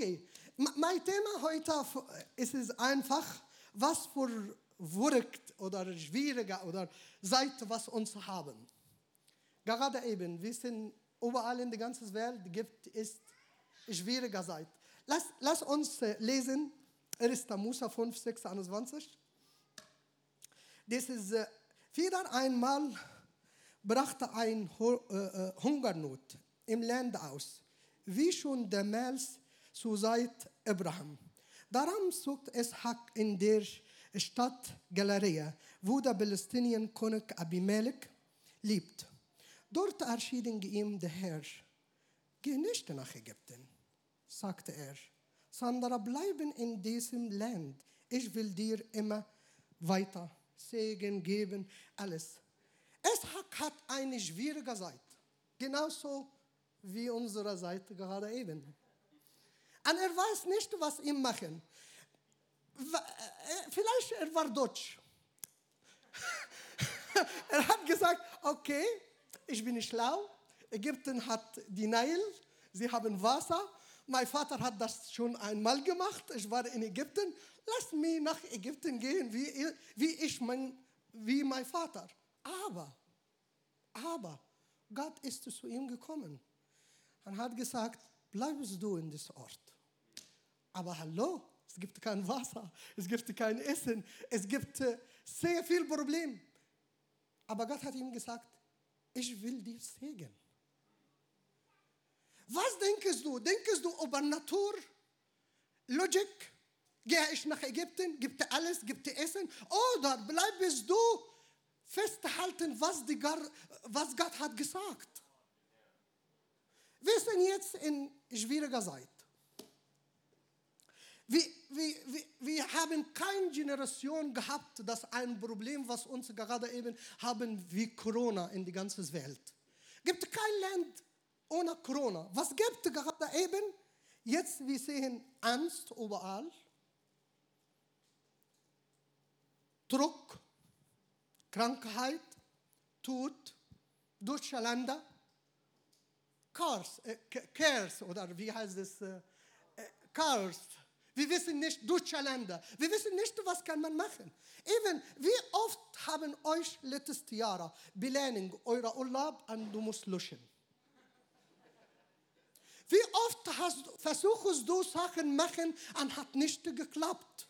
Okay, mein Thema heute ist es einfach, was für Wirkt oder schwieriger oder Seite, was uns haben. Gerade eben, wir sind überall in der ganzen Welt gibt es schwieriger Seite. Lass, lass uns äh, lesen, 1. Musa 5, 6, 21. Das ist äh, wieder einmal brachte ein äh, Hungernot im Land aus, wie schon damals zur Zeit Abraham. Darum sucht Ishak in der Stadt Galeria, wo der Palästinien-König Abimelech lebt. Dort erschien ihm der Herr. Geh nicht nach Ägypten, sagte er, sondern bleiben in diesem Land. Ich will dir immer weiter Segen geben, alles. Es hat eine schwierige Seite, genauso wie unsere Seite gerade eben. Und er weiß nicht, was ihm machen. Äh, vielleicht er war Deutsch. er hat gesagt, okay, ich bin schlau. Ägypten hat die Nile, sie haben Wasser. Mein Vater hat das schon einmal gemacht. Ich war in Ägypten. Lass mich nach Ägypten gehen, wie, wie ich mein, wie mein Vater. Aber, aber, Gott ist zu ihm gekommen und hat gesagt, bleibst du in diesem Ort. Aber hallo, es gibt kein Wasser, es gibt kein Essen, es gibt äh, sehr viel Problem. Aber Gott hat ihm gesagt, ich will dir segnen. Was denkst du? Denkst du über Natur? Logik? Gehe ich nach Ägypten, gibt es alles, gibt es Essen? Oder bleibst du festhalten, was, die, was Gott hat gesagt? Wir sind jetzt in schwieriger Zeit. Wir, wir, wir, haben keine Generation gehabt, das ein Problem, was uns gerade eben haben, wie Corona in die ganze Welt. Gibt kein Land ohne Corona. Was gibt es gerade eben? Jetzt wir sehen Angst überall, Druck, Krankheit, Tod, Durcheinander, Chaos, äh, oder wie heißt es? Äh, äh Chaos wir wissen nicht durcheinander. Wir wissen nicht, was kann man machen. Eben, wie oft haben euch letztes Jahr Belähnung eurer Urlaub und du musst löschen? Wie oft hast, versuchst du Sachen machen und hat nicht geklappt?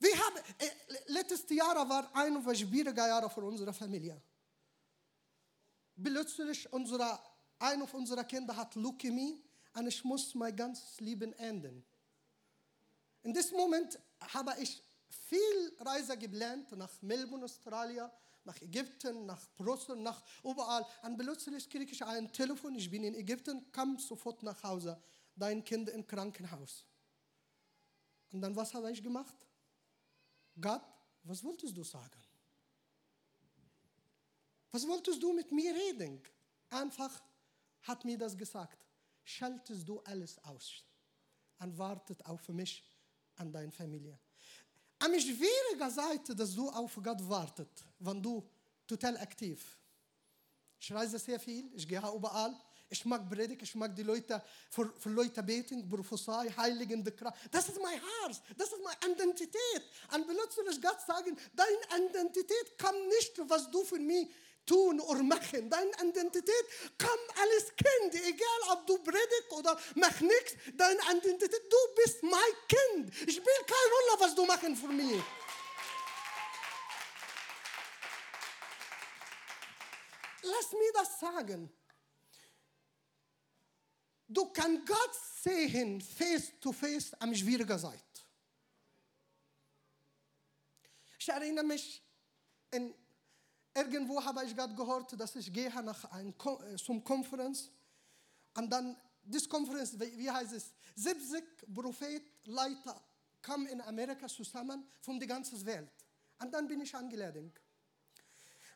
Wir haben, äh, letztes Jahr war ein schwieriger Jahr für unsere Familie. Plötzlich unsere, ein unserer Kinder hat Leukämie und ich muss mein ganzes Leben enden. In diesem Moment habe ich viel Reise geplant nach Melbourne, Australien, nach Ägypten, nach Brüssel, nach überall. Und plötzlich kriege ich ein Telefon, ich bin in Ägypten, komm sofort nach Hause, dein Kind im Krankenhaus. Und dann, was habe ich gemacht? Gott, was wolltest du sagen? Was wolltest du mit mir reden? Einfach hat mir das gesagt schaltest du alles aus und wartet auf mich und deine Familie. Am schwieriger Seite, dass du auf Gott wartet, wenn du total aktiv. Ich reise sehr viel, ich gehe überall. Ich mag Predigt, ich mag die Leute, für, für Leute beten, Prophezei, Heiligen, Das ist mein Herz, das ist meine Identität. Und plötzlich Gott sagen, deine Identität kann nicht, was du für mich tun oder machen. Deine Identität kann alles Kind, egal ob du predigst oder mach nichts. Deine Identität, du bist mein Kind. Ich spiele keine Rolle, was du machen für mich. Lass mir das sagen. Du kannst Gott sehen, face to face, am schwierigen Zeit. Ich erinnere mich in Irgendwo habe ich gerade gehört, dass ich gehe nach ein, äh, zum Konferenz und dann, diese Konferenz, wie heißt es, 70 Prophetleiter kamen in Amerika zusammen von der ganzen Welt. Und dann bin ich eingeladen.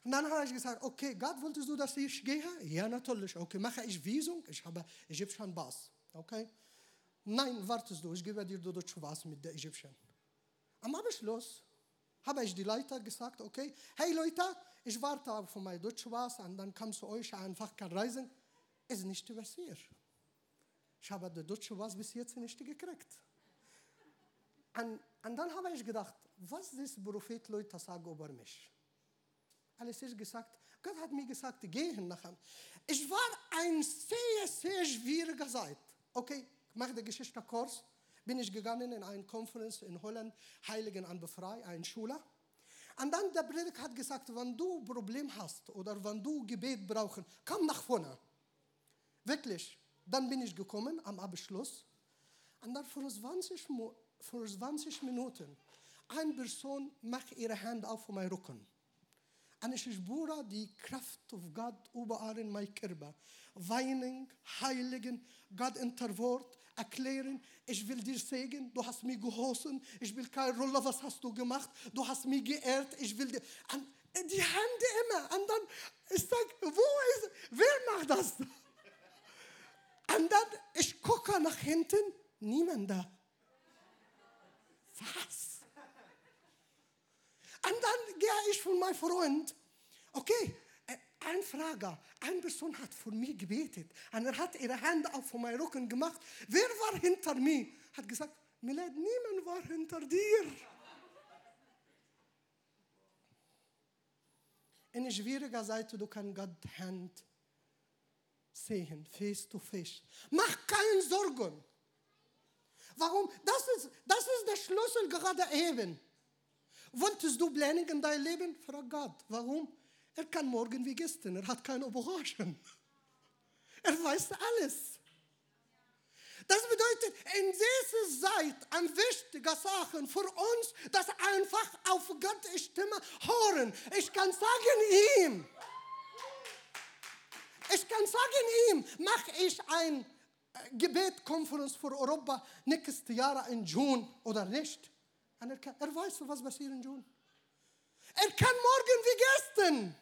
Und dann habe ich gesagt, okay, Gott, wolltest du, dass ich gehe? Ja, natürlich. Okay, mache ich Visum? Ich habe ägyptischen Pass. Okay? Nein, wartest du, ich gebe dir deutsche Pass mit der Ägyptien. Am Abschluss habe ich die Leute gesagt, okay, hey Leute, ich warte auf mein Deutschpass und dann kannst du euch einfach reisen. Ist nicht passiert. Ich habe die deutsche was bis jetzt nicht gekriegt. Und, und dann habe ich gedacht, was das Prophet Leute sagen über mich. Alles ist gesagt, Gott hat mir gesagt, gehen nachher. Ich war ein sehr, sehr schwieriger Zeit. Okay, ich mache die Geschichte kurz. Bin ich gegangen in eine Konferenz in Holland, Heiligen an Befrei, ein Schüler. Und dann der Predigt hat gesagt, wenn du ein Problem hast oder wenn du Gebet brauchst, komm nach vorne. Wirklich. Dann bin ich gekommen am Abschluss. Und dann vor 20, vor 20 Minuten, eine Person macht ihre Hand auf meinen Rücken. Und ich spüre die Kraft von Gott überall in meinem Körper. Weinen, heiligen, Gott in der Wort, erklären, ich will dir sagen, du hast mir geholfen, ich will keine Rolle, was hast du gemacht, du hast mich geehrt, ich will dir. Und die Hände immer. Und dann, ich sage, wo ist, wer macht das? Und dann, ich gucke nach hinten, niemand da. Was? Und dann gehe ich von meinem Freund, okay, ein Frage, eine Person hat für mich gebetet und er hat ihre Hände auf meinen Rücken gemacht. Wer war hinter mir? Hat gesagt, Milad, niemand war hinter dir. In schwieriger Seite, du kannst Gott Hand sehen, face to face. Mach keine Sorgen. Warum? Das ist, das ist der Schlüssel gerade eben. Wolltest du Pläne in dein Leben? Frag Gott. Warum? Er kann morgen wie gestern, er hat keine Überraschung. Er weiß alles. Das bedeutet, in dieser Zeit an wichtigen Sachen für uns, dass einfach auf Gottes Stimme hören. Ich kann sagen ihm, ich kann sagen ihm, mache ich ein Gebetkonferenz für Europa nächstes Jahr in Juni oder nicht. Er, weiß, was passiert in Juni. Er kann morgen wie gestern.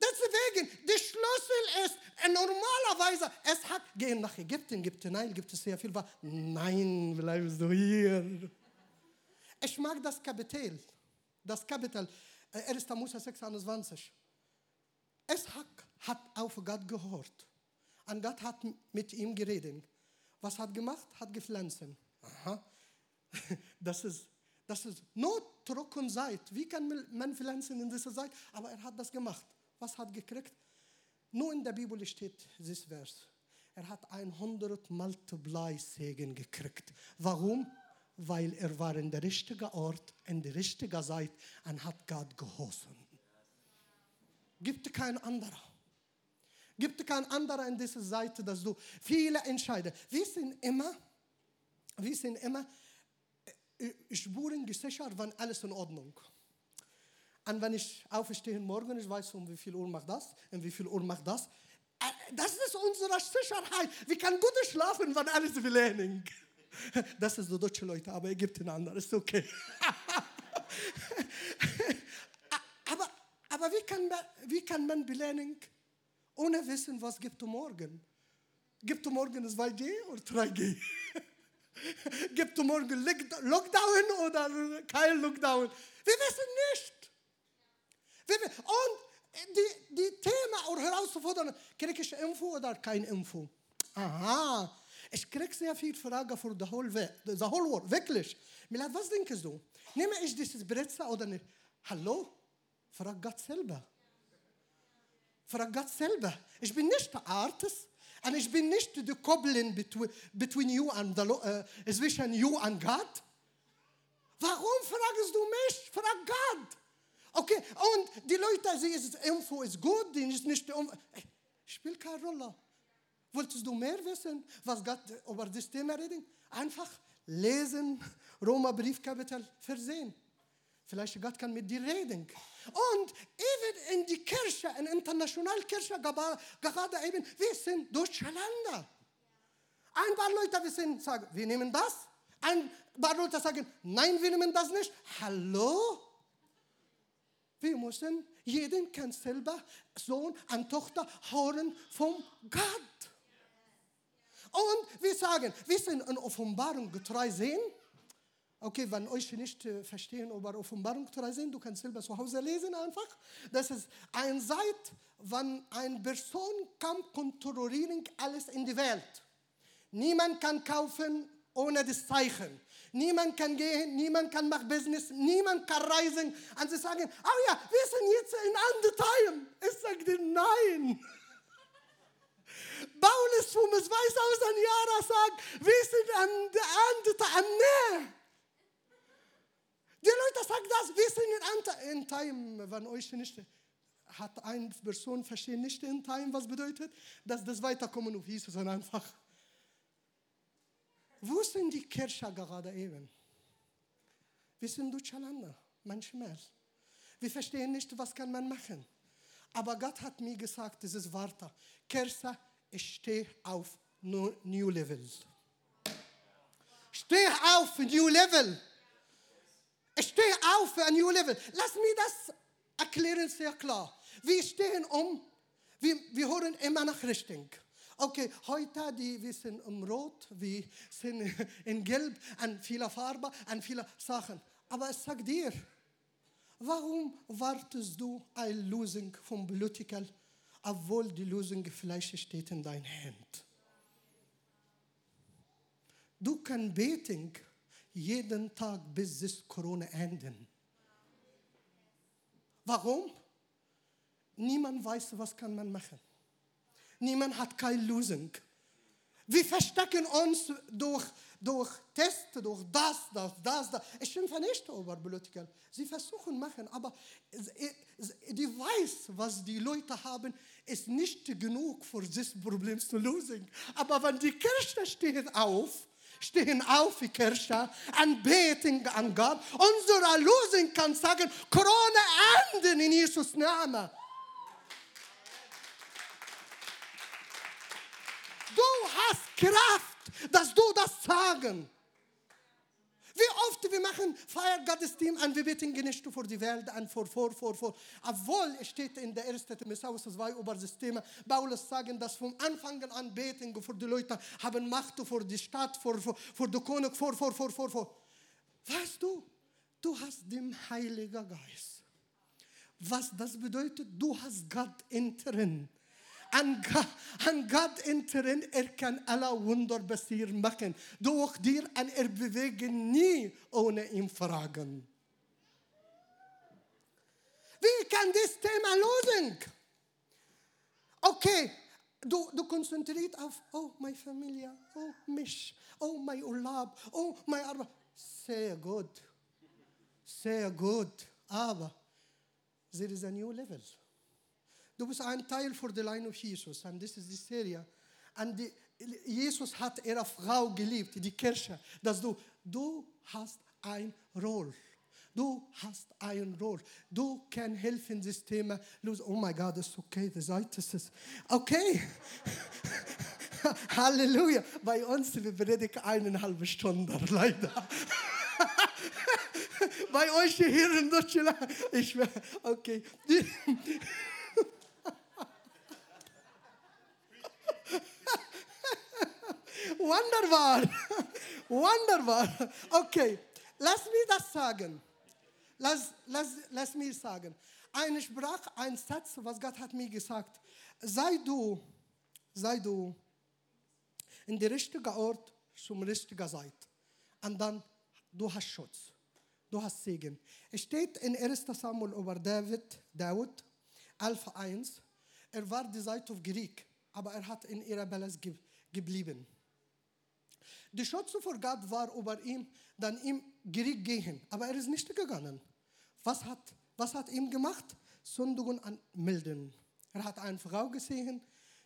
Deswegen, der Schlüssel ist, normalerweise, es hat, gehen nach Ägypten, gibt es, nein, gibt es sehr viel, nein, bleibst du hier. Ich mag das Kapitel, das Kapitel, 1. Mose 26. Es hat, auf Gott gehört. Und Gott hat mit ihm geredet. Was hat gemacht? Hat gepflanzt. Aha. Das ist, das ist nur Trockenheit. Wie kann man pflanzen in dieser Zeit? Aber er hat das gemacht. Was hat gekriegt? Nur in der Bibel steht dieses Vers. Er hat 100 Multiply Segen gekriegt. Warum? Weil er war in der richtigen Ort, in der richtigen Zeit und hat Gott geholfen. Gibt kein anderer. Gibt kein anderer in dieser Seite, dass du viele entscheiden. Wir sind immer, wir sind immer Spuren gesichert, wenn alles in Ordnung ist. Und wenn ich aufstehe morgen, ich weiß, um wie viel Uhr macht das, um wie viel Uhr macht das. Äh, das ist unsere Sicherheit. Wir können gut schlafen, wenn alles will lernen. Das ist so deutsche Leute, aber Ägypten anders, ist okay. aber, aber wie, kann man, wie kann man belernen, ohne wissen, was gibt es morgen? Gibt es morgen 2G oder 3G? gibt es morgen Lockdown oder kein Lockdown? Wir wissen nicht. Und die, die Thema oder Herausforderung, kriege ich Info oder kein Info? Aha, ich kriege sehr viele Fragen für the whole, the whole world, wirklich. Was denkst du? Nehme ich dieses Brezel oder nicht? Hallo? Frag Gott selber. Frag Gott selber. Ich bin nicht der Artist. Und ich bin nicht die Koppelin between, between you and the, uh, zwischen you and God. Warum fragst du mich? Frag Gott. Okay, und die Leute sehen, Info ist gut, die ist nicht. Spielt keine Rolle. Wolltest du mehr wissen, was Gott über das Thema redet? Einfach lesen, Roma Briefkapitel versehen. Vielleicht Gott kann mit dir reden. Und eben in die Kirche, in internationalen Kirche, gerade eben, wir sind deutsche Länder. Ein paar Leute wissen, sagen, wir nehmen das. Ein paar Leute sagen, nein, wir nehmen das nicht. Hallo? Wir müssen, jeden kann selber Sohn und Tochter hören vom Gott. Und wir sagen, wir sind in Offenbarung getreu sehen. Okay, wenn euch nicht äh, verstehen über Offenbarung 3 sind, du kannst selber zu Hause lesen einfach. Das ist ein Zeit, wenn eine Person kann kontrollieren alles in die Welt. Niemand kann kaufen ohne das Zeichen. Niemand kann gehen, niemand kann machen Business, niemand kann reisen. Und sie sagen, oh ja, wir sind jetzt in andere Time. Ich sage nein. Paulus vom es weiß sagt, wir sind an der andere Time. Die Leute sagen das, wir sind in, in Time, wenn euch nicht hat eine Person verstehen nicht in Time, was bedeutet, dass das Weiterkommen auf Jesus einfach. Wo sind die Kirche gerade eben? Wir sind durcheinander, manchmal. Wir verstehen nicht, was kann man machen. Aber Gott hat mir gesagt, ist Warte. Kirche, ich stehe auf New Level. Steh auf New Level. Ich stehe auf ein New Level. Lass mich das erklären sehr klar. Wir stehen um, wir, wir hören immer nach Richtung. Okay, heute die, wir sind im Rot, wir sind in Gelb, an vieler Farbe, an vieler Sachen. Aber ich sag dir, warum wartest du eine Lösung vom Politiker, obwohl die Lösung vielleicht steht in deiner Hand? Du kannst beten jeden Tag, bis das Corona enden. Warum? Niemand weiß, was kann man machen. Niemand hat keine Lösung. Wir verstecken uns durch, durch Tests, durch das, das, das, das. Ich schimpfe nicht über. Sie versuchen machen, aber die weiß, was die Leute haben, ist nicht genug, für dieses Problem zu lösen. Aber wenn die Kirche steht auf, stehen auf die Kirche und beten an Gott, unsere Lösung kann sagen, Corona enden in Jesus Namen. Du hast Kraft, dass du das sagen. Wie oft wir machen Feiergottesdienst und wir beten nicht für die Welt und vor, vor, vor, vor. Obwohl es steht in der 1. Timotheus 2 über das Thema, Paulus sagen, dass vom Anfang an beten für die Leute haben Macht für die Stadt, für, für, für den König, vor, vor, vor, vor, vor. Weißt du, du hast den Heiligen Geist. Was das bedeutet, du hast Gott in drin an, an Gott enteren, er kann alle Wunder passieren machen. Durch dir an er bewegen nie ohne ihn fragen. Wie kann das Thema lösen? Okay, du, du konzentrierst auf, oh, meine Familie, oh, mich, oh, mein Urlaub, oh, mein Arbeit. Sehr gut, sehr gut, aber there is a new level. Du bist ein Teil für die Line of Jesus. Und das ist die Serie. Und die, Jesus hat ihre Frau geliebt, die Kirche, dass du, du hast ein Roll. Du hast ein Roll. Du kannst helfen, das Thema lösen. Oh mein Gott, ist okay, die Seite ist okay. Halleluja. Bei uns, wir predigen eineinhalb Stunden, leider. Bei euch hier in Deutschland, ich, okay. Wunderbar. Wunderbar. Okay, lass mich das sagen. Lass, lass, lass mich sagen. Eine Sprach, ein Satz, was Gott hat mir gesagt. Sei du, sei du in der richtigen Ort zum richtigen Zeit. Und dann, du hast Schutz. Du hast Segen. Es steht in 1. Samuel über David, David, 11.1. Er war die Seite auf Krieg, aber er hat in ihrer Balance geblieben. Die Schutz vor Gott war über ihm, dann ihm Krieg gehen. Aber er ist nicht gegangen. Was hat, was hat ihm gemacht? Sündigen anmelden. Er hat eine Frau gesehen,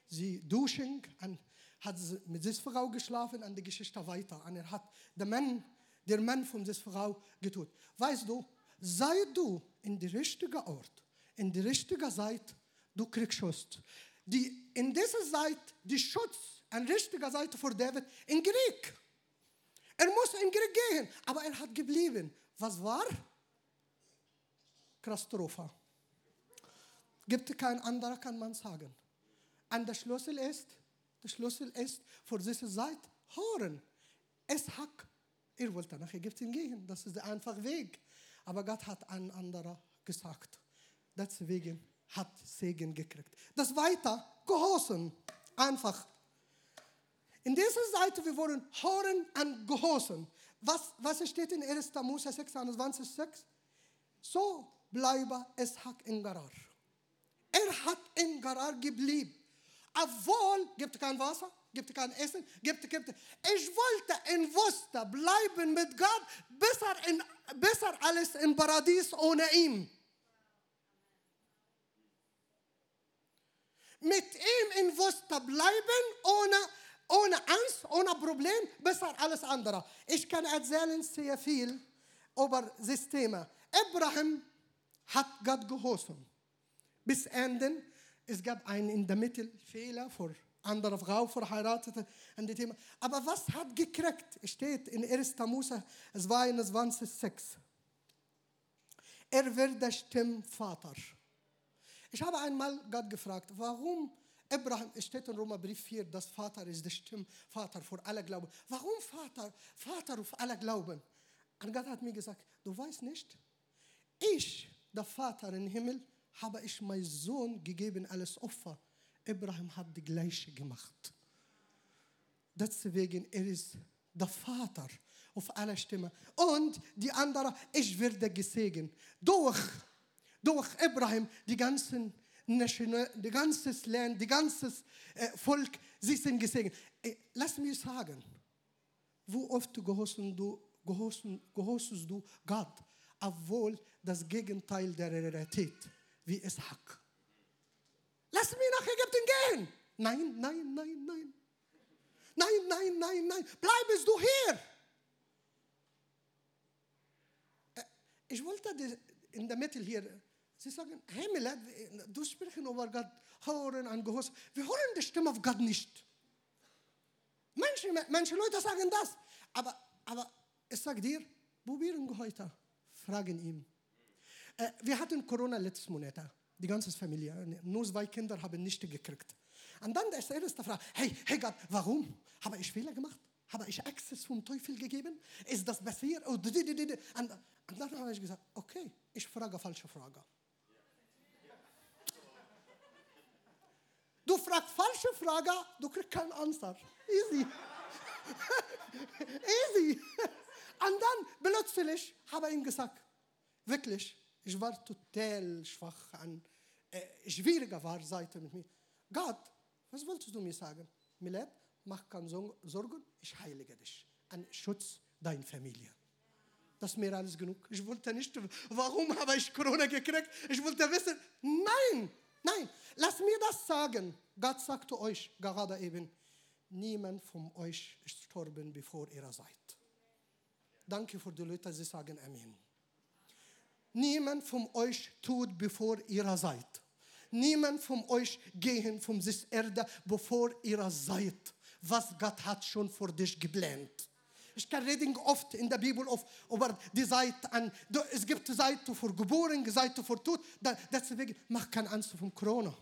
sie duschen, und hat mit dieser Frau geschlafen und die Geschichte weiter. Und er hat den Mann, der Mann von dieser Frau getötet. Weißt du, sei du in der richtigen Ort, in der richtigen Zeit, du kriegst Schutz. Die, in dieser Zeit, die Schutz an richtiger Seite vor David in Krieg. Er muss in Krieg gehen, aber er hat geblieben. Was war? Katastrophe. Gibt kein anderer, kann man sagen. Und der Schlüssel ist, der Schlüssel ist für diese Zeit hören. Es hat Er wollte nach Ägypten gehen, das ist der einfache Weg. Aber Gott hat einen anderen gesagt. Deswegen hat Segen gekriegt. Das weiter, Gehorsam, einfach. In dieser Seite, wir wollen hören und Gehorsam. Was, was steht in 1. Mose 26, 6? So bleibe Ishak in Gerar. Er hat in Gerar geblieben. Obwohl, gibt kein Wasser, gibt kein Essen, gibt, gibt. Ich wollte in Wüste bleiben mit Gott, besser, in, besser alles im Paradies ohne ihn. Mit ihm in Wüste bleiben, ohne, ohne Angst, ohne Problem, besser alles andere. Ich kann erzählen sehr viel über Systeme. Abraham hat Gott gehorsam. Bis Ende. Es gab einen in der Mitte Fehler vor andere Frau verheiratet. Thema. Aber was hat gekriegt? Steht in 1. Mose 22,6. Er wird der Stimmvater. Ich habe einmal Gott gefragt, warum Abraham, steht in Römerbrief 4, dass Vater ist der Stimmvater für alle Glauben. Warum Vater? Vater auf alle Glauben. Und Gott hat mir gesagt, du weißt nicht, ich, der Vater im Himmel, habe ich meinen Sohn gegeben als Opfer. Abraham hat die gleiche gemacht. Deswegen er ist der Vater auf aller Stimme. Und die andere, ich werde gesegnet. Durch, durch Abraham, die ganzen die ganzes Land, die ganzes äh, Volk, sie sind gesegnet. Äh, lass mich sagen, wo oft gehorchst du, gehorchst, du Gott, obwohl das Gegenteil der Realität, wie Ishak. Lass mich nach Ägypten gehen. Nein, nein, nein, nein. Nein, nein, nein, nein. Bleibest du hier. Äh, ich wollte in der Mitte hier, Sie sagen, Himmel, du sprichst über Gott, hören an Gehorsam. Wir hören die Stimme auf Gott nicht. Manche, manche Leute sagen das. Aber, aber ich sage dir, probieren heute. Fragen ihn. Äh, wir hatten Corona letztes Monat die ganze Familie. Nur zwei Kinder haben nicht gekriegt. Und dann ist die erste Frage, hey, hey Gott, warum? Habe ich Fehler gemacht? Habe ich Access vom Teufel gegeben? Ist das passiert? Und, und dann habe ich gesagt, okay, ich frage falsche Frage. Du fragst falsche Frage, du kriegst keine Antwort. Easy. Easy. Und dann plötzlich habe ich ihm gesagt, wirklich, ich war total schwach an äh, schwieriger war Seite mit mir. Gott, was wolltest du mir sagen? Milad, mach keine Sorgen, ich heilige dich. An Schutz deiner Familie. Das ist mir alles genug. Ich wollte nicht, warum habe ich Corona gekriegt? Ich wollte wissen, nein, nein, lass mir das sagen. Gott sagte euch gerade eben, niemand von euch ist gestorben, bevor ihr seid. Danke für die Leute, sie sagen Amen. Niemand von euch tut, bevor ihr seid. Niemand von euch gehen von dieser Erde, bevor ihr seid. Was Gott hat schon vor dich geplant. Ich kann reden oft in der Bibel auf, über die Seite an. Es gibt Seite für Geboren, Seite für Tod. Deswegen mach keine Angst vom Corona.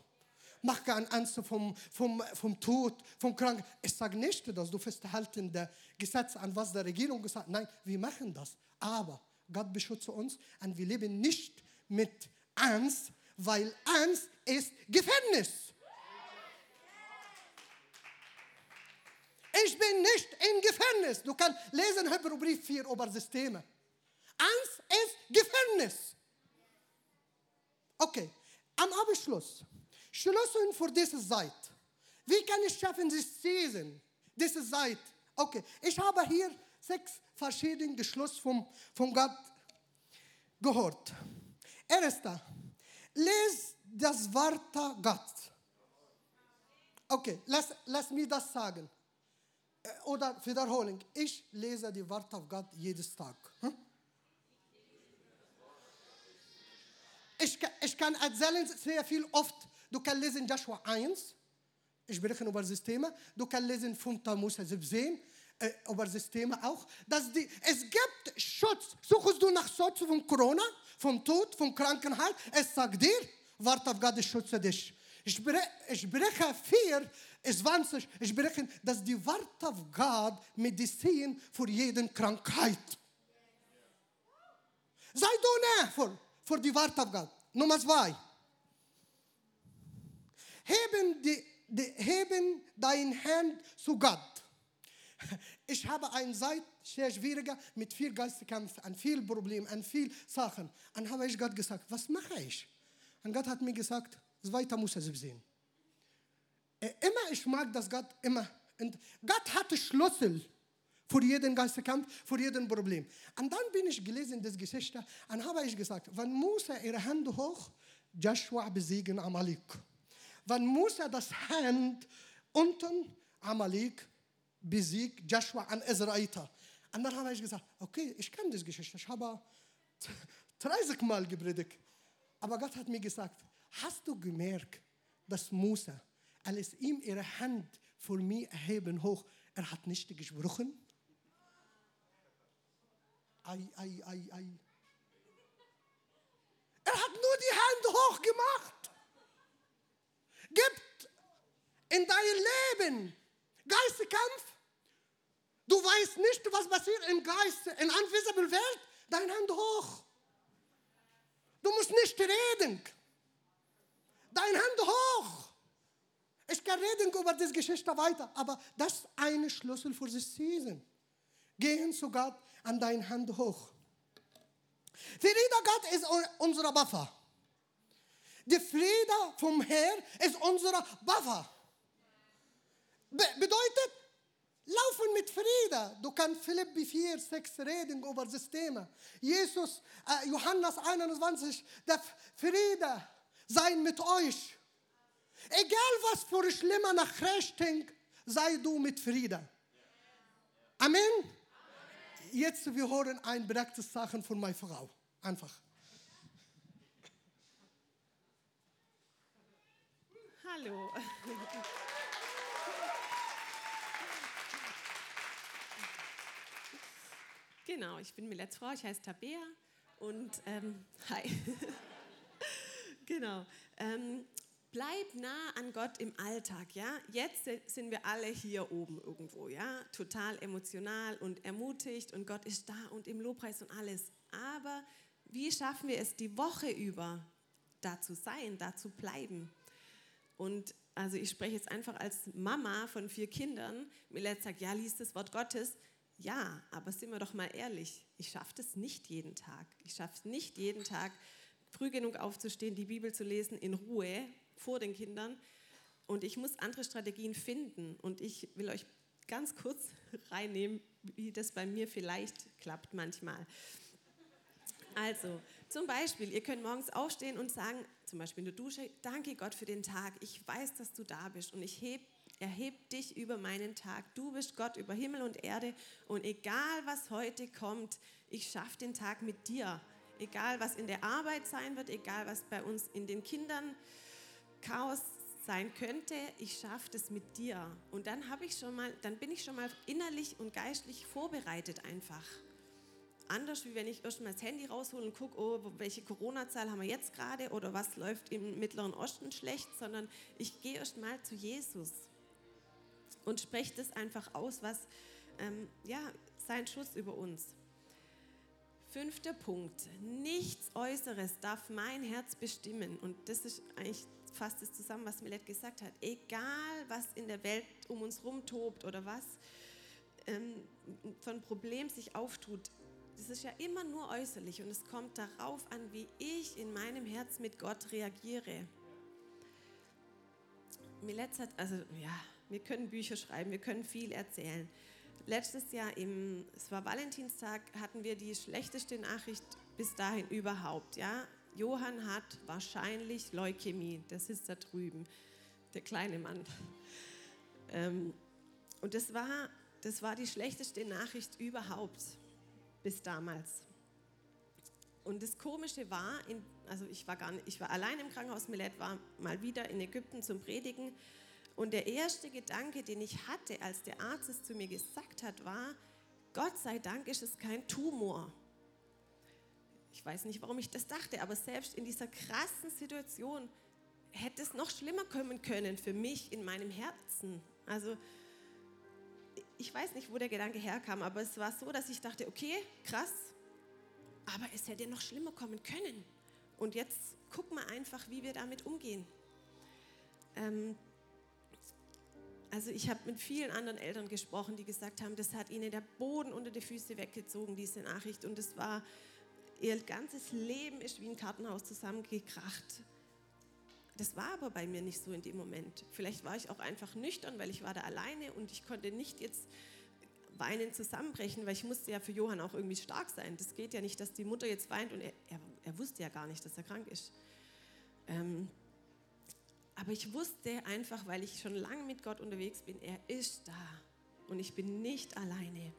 Mach keine Angst vom, vom, vom Tod, vom Kranken. Ich sage nicht, dass du festhalten der Gesetz an was der Regierung gesagt hat. Nein, wir machen das. Aber Gott beschütze uns und wir leben nicht mit Angst, weil Angst ist Gefängnis. Ich bin nicht im Gefängnis. Du kannst lesen Hebräerbrief 4 über Systeme. Angst ist Gefängnis. Okay, am Abschluss. Schlüssel für diese Zeit. Wie kann ich schaffen, diese Season, diese Zeit? Okay, ich habe hier sechs verschiedene Geschlüsse von, von Gott gehört. Erster, les das Wort Gott. Okay, lass, lass mich das sagen. Äh, oder Wiederholung. Ich lese die Wort auf Gott jedes Tag. Hm? Ich, ich kann erzählen sehr viel oft. Du kannst lesen Joshua 1. Ich spreche über Systeme. Du kannst lesen 5. Mose 17 äh, über Systeme auch. Dass die, es gibt Schutz. Suchst du nach Schutz von Corona, vom Tod, von Krankheit? Es sagt dir, warte auf Gott, ich schütze dich. Ich spreche, ich spreche 4, 20, ich spreche, dass die Wort of God Medizin für jede Krankheit. Sei du nah für, die Wort of God. Nummer zwei. Heben, die, die, heben dein Hand zu Gott. Ich habe eine Zeit sehr schwieriger mit viel Geistkampf, an viel Problemen, an viel Sachen. Dann habe ich Gott gesagt, was mache ich? Und Gott hat mir gesagt, weiter muss er sehen. Immer, ich mag das Gott immer. Und Gott hatte Schlüssel für jeden Geistkampf, für jeden Problem. Und dann bin ich gelesen das Geschichte und habe ich gesagt, wenn Mose ihre Hände hoch, Joshua besiegen Amalek. Wenn Mose das Hand unten, Amalek besiegt Joshua an Israeliter. Und dann habe ich gesagt, okay, ich kenne diese Geschichte. Ich habe 30 Mal gepredigt. Aber Gott hat mir gesagt, hast du gemerkt, dass Mose, als ihm ihre Hand vor mir erheben hoch, er hat nicht gesprochen? Ei, ei, ei, ei. Er hat nur die Hand hoch gemacht. Gibt in dein Leben Geistkampf. Du weißt nicht, was passiert im Geist, in invisible Welt. Deine Hand hoch. Du musst nicht reden. Deine Hand hoch. Ich kann reden über diese Geschichte weiter, aber das ist ein Schlüssel für das Season. Gehen zu Gott an deine Hand hoch. Friede Gott ist unser Buffer. Der Friede vom Herrn ist unser Buffer. Be bedeutet, laufen mit Friede. Du kannst Philippi 4, 6 reden über das Thema. Jesus, äh, Johannes 21, der Friede sein mit euch. Egal was für schlimmer Nachrichten, sei du mit Friede. Amen. Jetzt wir hören ein praktisches Sachen von meiner Frau. Einfach. Hallo. Genau, ich bin Milets Frau, ich heiße Tabea und ähm, hi. genau. Ähm, bleib nah an Gott im Alltag, ja? Jetzt sind wir alle hier oben irgendwo, ja? Total emotional und ermutigt und Gott ist da und im Lobpreis und alles. Aber wie schaffen wir es die Woche über, da zu sein, da zu bleiben? Und also ich spreche jetzt einfach als Mama von vier Kindern. Millet sagt, ja, liest das Wort Gottes. Ja, aber sind wir doch mal ehrlich, ich schaffe das nicht jeden Tag. Ich schaffe es nicht jeden Tag, früh genug aufzustehen, die Bibel zu lesen, in Ruhe vor den Kindern. Und ich muss andere Strategien finden. Und ich will euch ganz kurz reinnehmen, wie das bei mir vielleicht klappt manchmal. Also, zum Beispiel, ihr könnt morgens aufstehen und sagen, zum Beispiel in der Dusche, danke Gott für den Tag. Ich weiß, dass du da bist und ich heb erhebe dich über meinen Tag. Du bist Gott über Himmel und Erde und egal was heute kommt, ich schaffe den Tag mit dir. Egal was in der Arbeit sein wird, egal was bei uns in den Kindern Chaos sein könnte, ich schaffe das mit dir. Und dann habe ich schon mal, dann bin ich schon mal innerlich und geistlich vorbereitet einfach. Anders wie wenn ich erst mal das Handy raushole und gucke, oh, welche Corona-Zahl haben wir jetzt gerade oder was läuft im Mittleren Osten schlecht, sondern ich gehe erst mal zu Jesus und sprecht es einfach aus, was ähm, ja, sein Schutz über uns. Fünfter Punkt. Nichts Äußeres darf mein Herz bestimmen. Und das ist eigentlich fast das zusammen, was Millet gesagt hat. Egal, was in der Welt um uns rumtobt oder was ähm, von Problem sich auftut, das ist ja immer nur äußerlich und es kommt darauf an, wie ich in meinem Herz mit Gott reagiere. Millet hat, also ja, wir können Bücher schreiben, wir können viel erzählen. Letztes Jahr, im, es war Valentinstag, hatten wir die schlechteste Nachricht bis dahin überhaupt. Ja? Johann hat wahrscheinlich Leukämie, das ist da drüben, der kleine Mann. Ähm, und das war, das war die schlechteste Nachricht überhaupt bis damals. Und das Komische war, in, also ich war, gar nicht, ich war allein im Krankenhaus, Milet war mal wieder in Ägypten zum Predigen und der erste Gedanke, den ich hatte, als der Arzt es zu mir gesagt hat, war, Gott sei Dank ist es kein Tumor. Ich weiß nicht, warum ich das dachte, aber selbst in dieser krassen Situation hätte es noch schlimmer kommen können für mich in meinem Herzen. Also ich weiß nicht, wo der Gedanke herkam, aber es war so, dass ich dachte, okay, krass, aber es hätte noch schlimmer kommen können. Und jetzt gucken wir einfach, wie wir damit umgehen. Ähm, also ich habe mit vielen anderen Eltern gesprochen, die gesagt haben, das hat ihnen der Boden unter die Füße weggezogen, diese Nachricht. Und es war, ihr ganzes Leben ist wie ein Kartenhaus zusammengekracht. Das war aber bei mir nicht so in dem Moment. Vielleicht war ich auch einfach nüchtern, weil ich war da alleine und ich konnte nicht jetzt weinen zusammenbrechen, weil ich musste ja für Johann auch irgendwie stark sein. Das geht ja nicht, dass die Mutter jetzt weint und er, er, er wusste ja gar nicht, dass er krank ist. Ähm, aber ich wusste einfach, weil ich schon lange mit Gott unterwegs bin, er ist da und ich bin nicht alleine.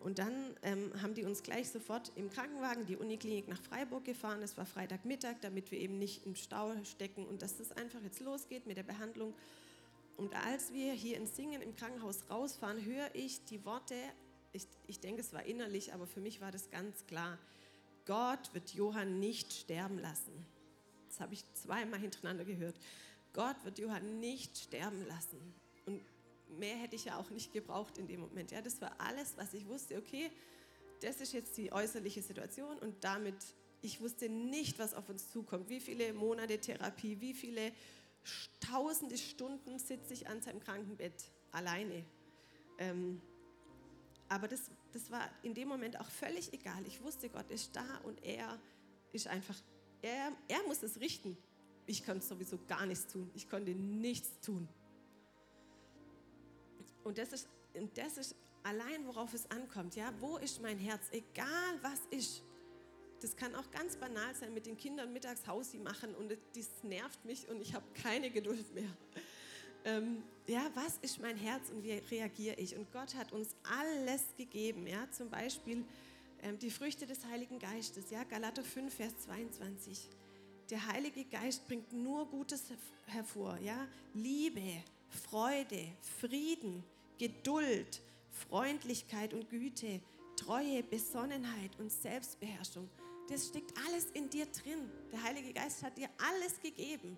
Und dann ähm, haben die uns gleich sofort im Krankenwagen die Uniklinik nach Freiburg gefahren. Es war Freitagmittag, damit wir eben nicht im Stau stecken und dass das einfach jetzt losgeht mit der Behandlung. Und als wir hier in Singen im Krankenhaus rausfahren, höre ich die Worte, ich, ich denke, es war innerlich, aber für mich war das ganz klar, Gott wird Johann nicht sterben lassen. Das habe ich zweimal hintereinander gehört. Gott wird Johann nicht sterben lassen. Und mehr hätte ich ja auch nicht gebraucht in dem Moment. Ja, das war alles, was ich wusste. Okay, das ist jetzt die äußerliche Situation und damit, ich wusste nicht, was auf uns zukommt. Wie viele Monate Therapie, wie viele tausende Stunden sitze ich an seinem Krankenbett alleine. Ähm, aber das, das war in dem Moment auch völlig egal. Ich wusste, Gott ist da und er ist einfach, er, er muss es richten. Ich konnte sowieso gar nichts tun. Ich konnte nichts tun. Und das ist, das ist allein, worauf es ankommt. Ja, wo ist mein Herz? Egal was ist. Das kann auch ganz banal sein, mit den Kindern mittags Hausi machen und das nervt mich und ich habe keine Geduld mehr. Ähm, ja, was ist mein Herz und wie reagiere ich? Und Gott hat uns alles gegeben. Ja, zum Beispiel die Früchte des Heiligen Geistes. Ja, Galater 5, Vers 22. Der Heilige Geist bringt nur Gutes hervor. Ja, Liebe, Freude, Frieden, Geduld, Freundlichkeit und Güte, Treue, Besonnenheit und Selbstbeherrschung. Das steckt alles in dir drin. Der Heilige Geist hat dir alles gegeben.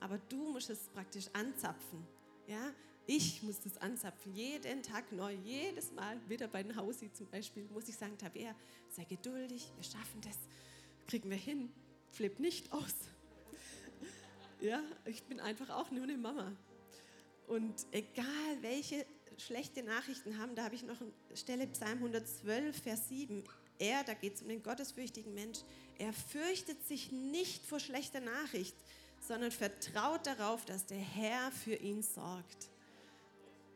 Aber du musst es praktisch anzapfen. Ja? Ich muss das anzapfen, jeden Tag neu, jedes Mal, wieder bei den Hausi zum Beispiel, muss ich sagen, Tabea, sei geduldig, wir schaffen das, kriegen wir hin, flipp nicht aus. Ja, ich bin einfach auch nur eine Mama. Und egal welche schlechte Nachrichten haben, da habe ich noch eine Stelle, Psalm 112, Vers 7. Er, da geht es um den gottesfürchtigen Mensch, er fürchtet sich nicht vor schlechter Nachricht, sondern vertraut darauf, dass der Herr für ihn sorgt.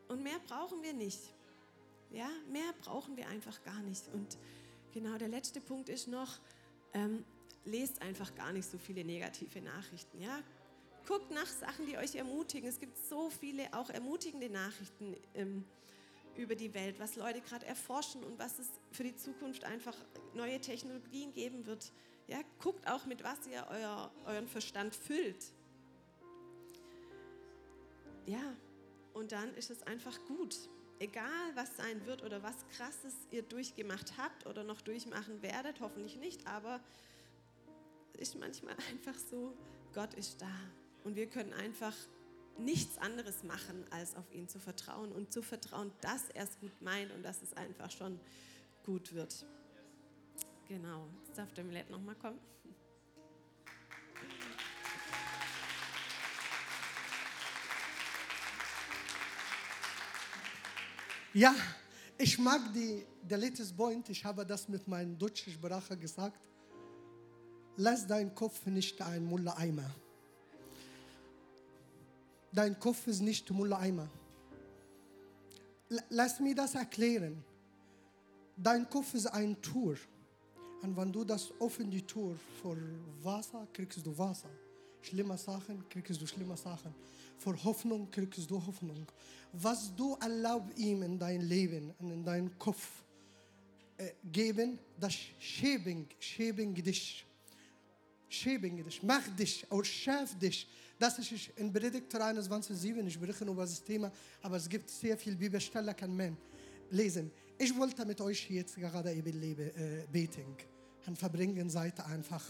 Und mehr brauchen wir nicht. Ja, mehr brauchen wir einfach gar nicht. Und genau der letzte Punkt ist noch, ähm, lest einfach gar nicht so viele negative Nachrichten. Ja, guckt nach Sachen, die euch ermutigen. Es gibt so viele auch ermutigende Nachrichten ähm, über die Welt, was Leute gerade erforschen und was es für die Zukunft einfach neue Technologien geben wird. Ja, guckt auch, mit was ihr euer, euren Verstand füllt. Ja, und dann ist es einfach gut. Egal, was sein wird oder was Krasses ihr durchgemacht habt oder noch durchmachen werdet, hoffentlich nicht, aber ist manchmal einfach so, Gott ist da. Und wir können einfach nichts anderes machen, als auf ihn zu vertrauen und zu vertrauen, dass er es gut meint und dass es einfach schon gut wird. Genau, jetzt darf der Millet nochmal kommen. Ja, ich mag die, der letzte Point, ich habe das mit meinem deutschen Sprache gesagt. Lass deinen Kopf nicht ein Mullah-Eimer. Dein Kopf ist nicht Mullah-Eimer. Lass mir das erklären. Dein Kopf ist ein Tour. Und wenn du das offen die Tour vor Wasser, kriegst du Wasser. Schlimme Sachen, kriegst du schlimme Sachen. Vor Hoffnung kriegst du Hoffnung. Was du erlaubst ihm in dein Leben und in deinen Kopf äh, geben, das schäbing, schäbing dich. Schäbing dich, mach dich, schärf dich. Das ist in Predigt 21,7, ich berichte über das Thema, aber es gibt sehr viele Bibelstellen, kann man lesen. Ich wollte mit euch jetzt gerade eben äh, beten und verbringen Seite einfach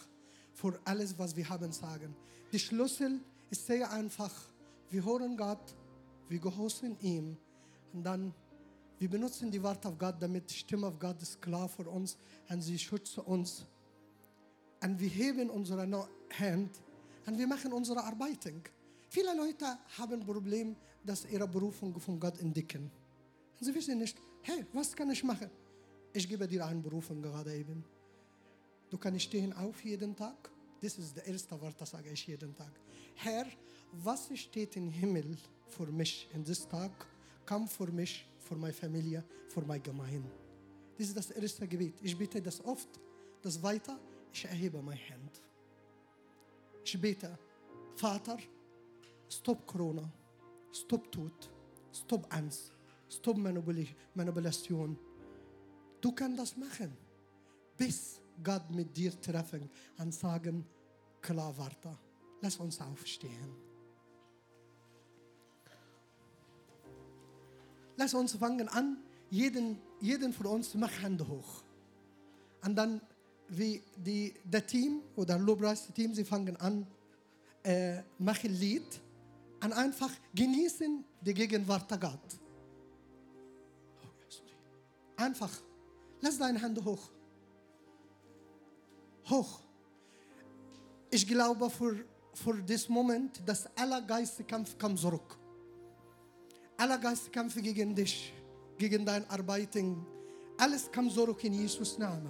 für alles, was wir haben sagen. Die Schlüssel ist sehr einfach. Wir hören Gott, wir gehorchen ihm und dann wir benutzen die Worte auf Gott, damit die Stimme auf Gott ist klar für uns und sie schützt uns. Und wir heben unsere Hand und wir machen unsere Arbeit. Viele Leute haben ein Problem, dass ihre Berufung von Gott entdecken. Und sie wissen nicht, hey, was kann ich machen? Ich gebe dir eine Berufung gerade eben. Du kannst stehen auf jeden Tag. Das ist das erste Wort, das sage ich jeden Tag. Herr, was steht im Himmel für mich in diesem Tag? Komm für mich für meine Familie, für meine Gemeinde. Das ist das erste Gebet. Ich bete das oft. Das weiter, ich erhebe meine Hand. Ich bete, Vater, stop Corona, stop Tod, stop Angst, stop Manipulation. Du kannst das machen, bis Gott mit dir treffen und sagen, klar, warte, lass uns aufstehen. lass uns fangen an, jeden, jeden von uns macht Hände hoch. Und dann, wie die, der Team oder Lobpreis-Team, sie fangen an, äh, machen Lied und einfach genießen die Gegenwart der Gott. Oh. Einfach, lass deine Hände hoch. Hoch. Ich glaube, für, für diesen Moment, dass aller Geistkampf kam zurück aller Geistkämpfe gegen dich, gegen dein Arbeiten, alles kam zurück in Jesus Namen.